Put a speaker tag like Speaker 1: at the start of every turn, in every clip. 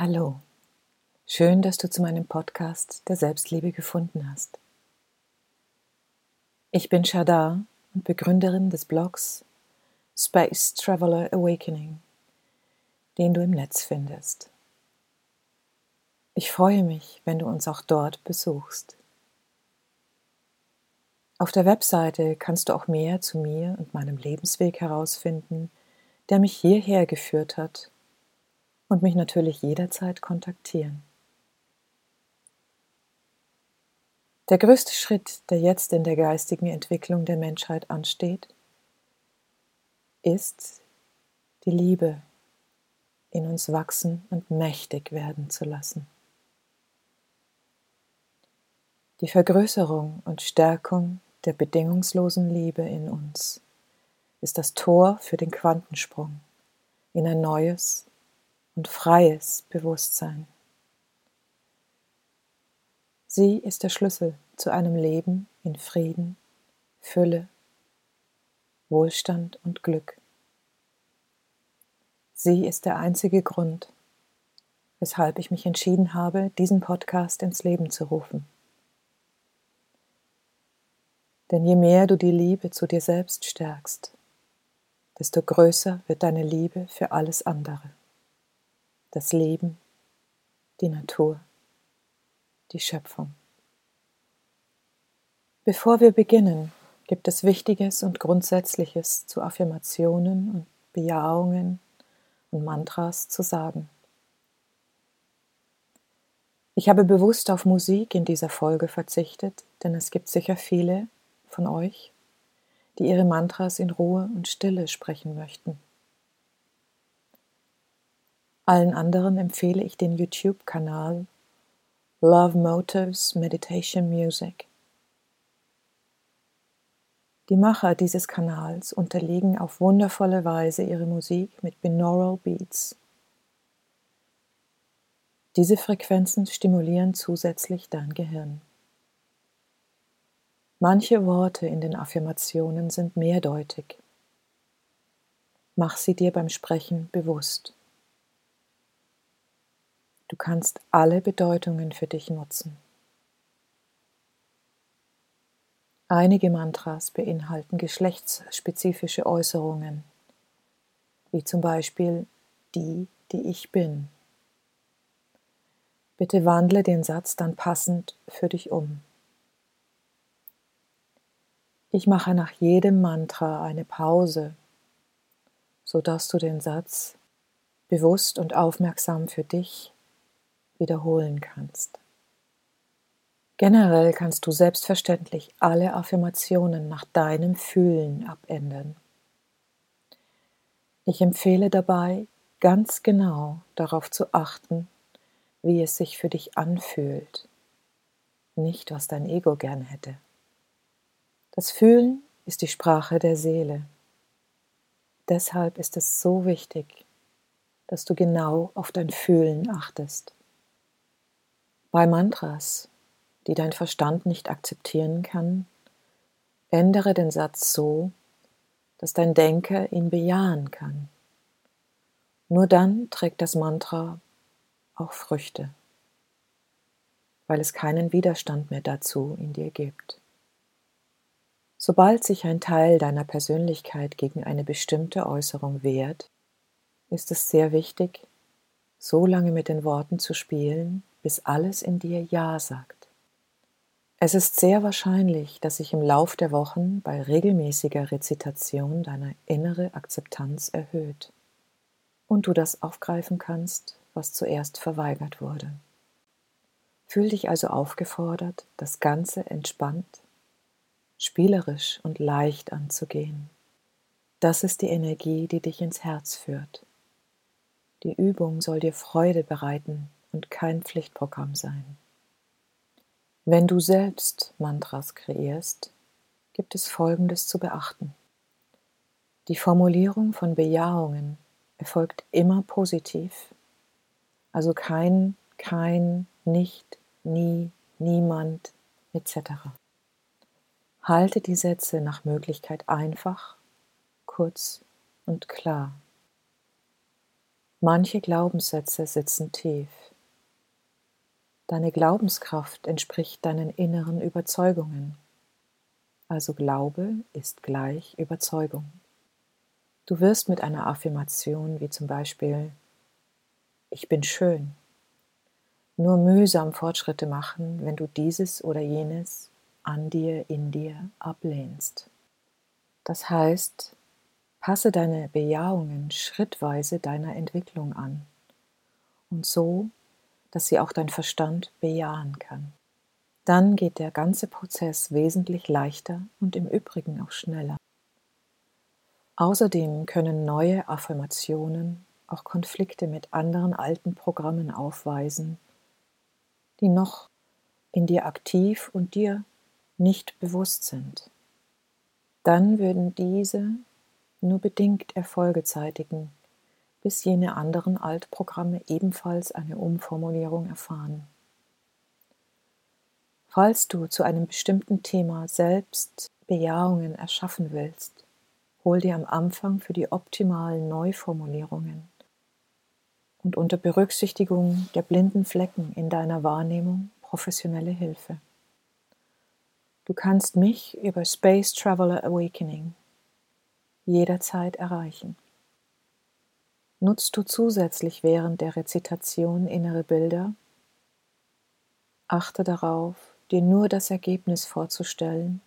Speaker 1: Hallo, schön, dass du zu meinem Podcast der Selbstliebe gefunden hast. Ich bin Shadar und Begründerin des Blogs Space Traveler Awakening, den du im Netz findest. Ich freue mich, wenn du uns auch dort besuchst. Auf der Webseite kannst du auch mehr zu mir und meinem Lebensweg herausfinden, der mich hierher geführt hat und mich natürlich jederzeit kontaktieren. Der größte Schritt, der jetzt in der geistigen Entwicklung der Menschheit ansteht, ist die Liebe in uns wachsen und mächtig werden zu lassen. Die Vergrößerung und Stärkung der bedingungslosen Liebe in uns ist das Tor für den Quantensprung in ein neues und freies Bewusstsein. Sie ist der Schlüssel zu einem Leben in Frieden, Fülle, Wohlstand und Glück. Sie ist der einzige Grund, weshalb ich mich entschieden habe, diesen Podcast ins Leben zu rufen. Denn je mehr du die Liebe zu dir selbst stärkst, desto größer wird deine Liebe für alles andere das Leben, die Natur, die Schöpfung. Bevor wir beginnen, gibt es Wichtiges und Grundsätzliches zu Affirmationen und Bejahungen und Mantras zu sagen. Ich habe bewusst auf Musik in dieser Folge verzichtet, denn es gibt sicher viele von euch, die ihre Mantras in Ruhe und Stille sprechen möchten. Allen anderen empfehle ich den YouTube-Kanal Love Motives Meditation Music. Die Macher dieses Kanals unterlegen auf wundervolle Weise ihre Musik mit Binaural Beats. Diese Frequenzen stimulieren zusätzlich dein Gehirn. Manche Worte in den Affirmationen sind mehrdeutig. Mach sie dir beim Sprechen bewusst. Du kannst alle Bedeutungen für dich nutzen. Einige Mantras beinhalten geschlechtsspezifische Äußerungen, wie zum Beispiel die, die ich bin. Bitte wandle den Satz dann passend für dich um. Ich mache nach jedem Mantra eine Pause, sodass du den Satz bewusst und aufmerksam für dich wiederholen kannst. Generell kannst du selbstverständlich alle Affirmationen nach deinem Fühlen abändern. Ich empfehle dabei, ganz genau darauf zu achten, wie es sich für dich anfühlt, nicht was dein Ego gern hätte. Das Fühlen ist die Sprache der Seele. Deshalb ist es so wichtig, dass du genau auf dein Fühlen achtest. Bei Mantras, die dein Verstand nicht akzeptieren kann, ändere den Satz so, dass dein Denker ihn bejahen kann. Nur dann trägt das Mantra auch Früchte, weil es keinen Widerstand mehr dazu in dir gibt. Sobald sich ein Teil deiner Persönlichkeit gegen eine bestimmte Äußerung wehrt, ist es sehr wichtig, so lange mit den Worten zu spielen, bis alles in dir Ja sagt. Es ist sehr wahrscheinlich, dass sich im Lauf der Wochen bei regelmäßiger Rezitation deine innere Akzeptanz erhöht und du das aufgreifen kannst, was zuerst verweigert wurde. Fühl dich also aufgefordert, das Ganze entspannt, spielerisch und leicht anzugehen. Das ist die Energie, die dich ins Herz führt. Die Übung soll dir Freude bereiten und kein Pflichtprogramm sein. Wenn du selbst Mantras kreierst, gibt es Folgendes zu beachten. Die Formulierung von Bejahungen erfolgt immer positiv, also kein, kein, nicht, nie, niemand etc. Halte die Sätze nach Möglichkeit einfach, kurz und klar. Manche Glaubenssätze sitzen tief. Deine Glaubenskraft entspricht deinen inneren Überzeugungen. Also Glaube ist gleich Überzeugung. Du wirst mit einer Affirmation wie zum Beispiel Ich bin schön nur mühsam Fortschritte machen, wenn du dieses oder jenes an dir, in dir ablehnst. Das heißt, passe deine Bejahungen schrittweise deiner Entwicklung an und so, dass sie auch dein Verstand bejahen kann. Dann geht der ganze Prozess wesentlich leichter und im Übrigen auch schneller. Außerdem können neue Affirmationen auch Konflikte mit anderen alten Programmen aufweisen, die noch in dir aktiv und dir nicht bewusst sind. Dann würden diese nur bedingt Erfolge zeitigen, bis jene anderen Altprogramme ebenfalls eine Umformulierung erfahren. Falls du zu einem bestimmten Thema selbst Bejahungen erschaffen willst, hol dir am Anfang für die optimalen Neuformulierungen und unter Berücksichtigung der blinden Flecken in deiner Wahrnehmung professionelle Hilfe. Du kannst mich über Space Traveler Awakening jederzeit erreichen. Nutzt du zusätzlich während der Rezitation innere Bilder? Achte darauf, dir nur das Ergebnis vorzustellen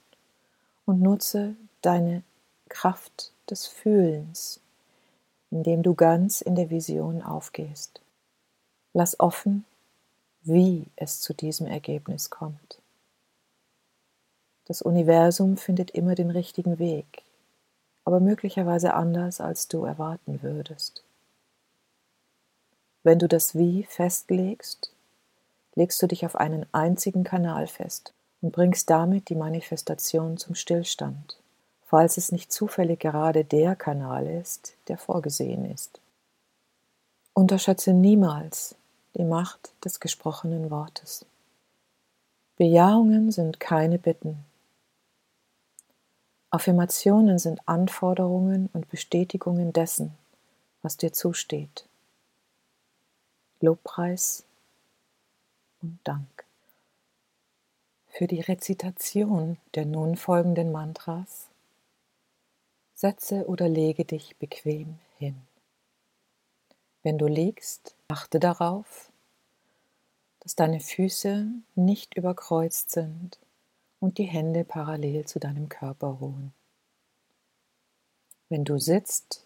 Speaker 1: und nutze deine Kraft des Fühlens indem du ganz in der Vision aufgehst. Lass offen, wie es zu diesem Ergebnis kommt. Das Universum findet immer den richtigen Weg, aber möglicherweise anders, als du erwarten würdest. Wenn du das Wie festlegst, legst du dich auf einen einzigen Kanal fest und bringst damit die Manifestation zum Stillstand falls es nicht zufällig gerade der Kanal ist, der vorgesehen ist. Unterschätze niemals die Macht des gesprochenen Wortes. Bejahungen sind keine Bitten. Affirmationen sind Anforderungen und Bestätigungen dessen, was dir zusteht. Lobpreis und Dank. Für die Rezitation der nun folgenden Mantras Setze oder lege dich bequem hin. Wenn du liegst, achte darauf, dass deine Füße nicht überkreuzt sind und die Hände parallel zu deinem Körper ruhen. Wenn du sitzt,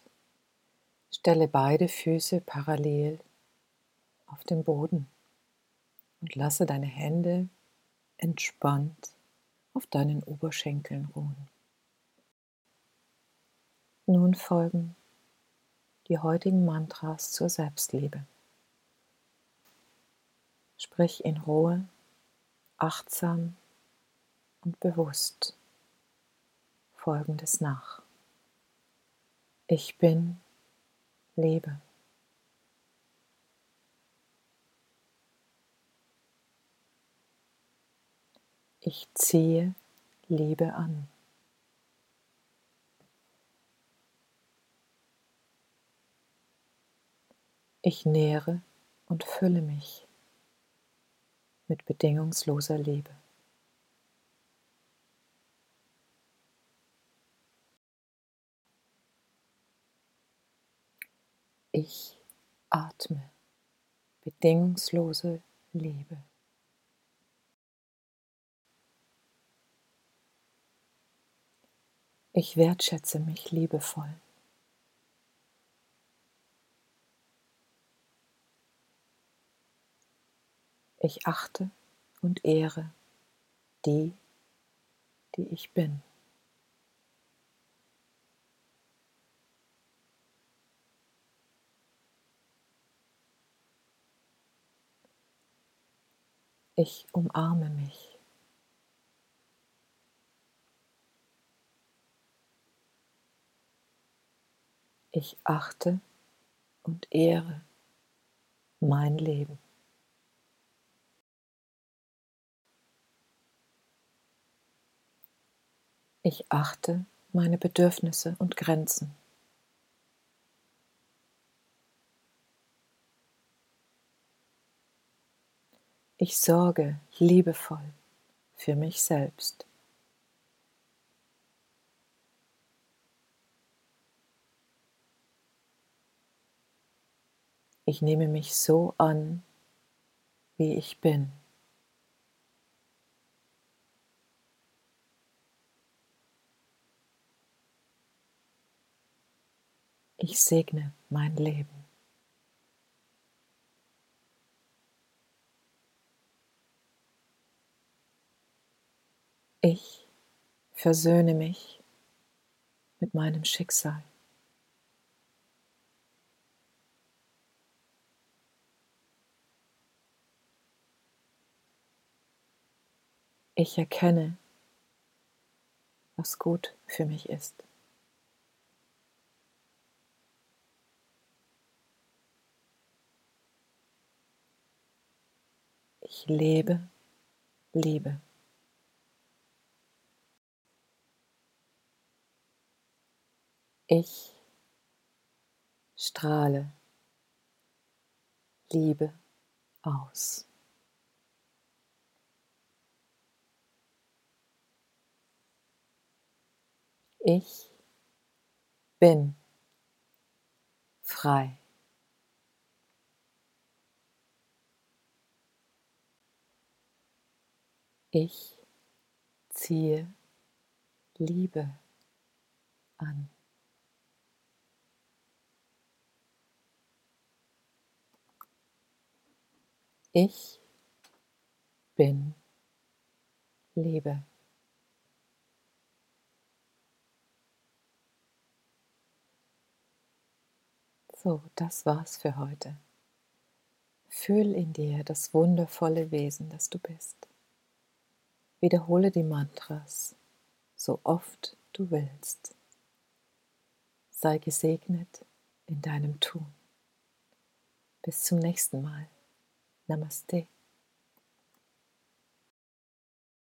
Speaker 1: stelle beide Füße parallel auf den Boden und lasse deine Hände entspannt auf deinen Oberschenkeln ruhen. Nun folgen die heutigen Mantras zur Selbstliebe. Sprich in Ruhe, achtsam und bewusst Folgendes nach. Ich bin Liebe. Ich ziehe Liebe an. Ich nähre und fülle mich mit bedingungsloser Liebe. Ich atme bedingungslose Liebe. Ich wertschätze mich liebevoll. Ich achte und ehre die, die ich bin. Ich umarme mich. Ich achte und ehre mein Leben. Ich achte meine Bedürfnisse und Grenzen. Ich sorge liebevoll für mich selbst. Ich nehme mich so an, wie ich bin. Ich segne mein Leben. Ich versöhne mich mit meinem Schicksal. Ich erkenne, was gut für mich ist. Ich lebe Liebe. Ich strahle Liebe aus. Ich bin frei. Ich ziehe Liebe an. Ich bin Liebe. So, das war's für heute. Fühl in dir das wundervolle Wesen, das du bist. Wiederhole die Mantras so oft du willst. Sei gesegnet in deinem Tun. Bis zum nächsten Mal. Namaste.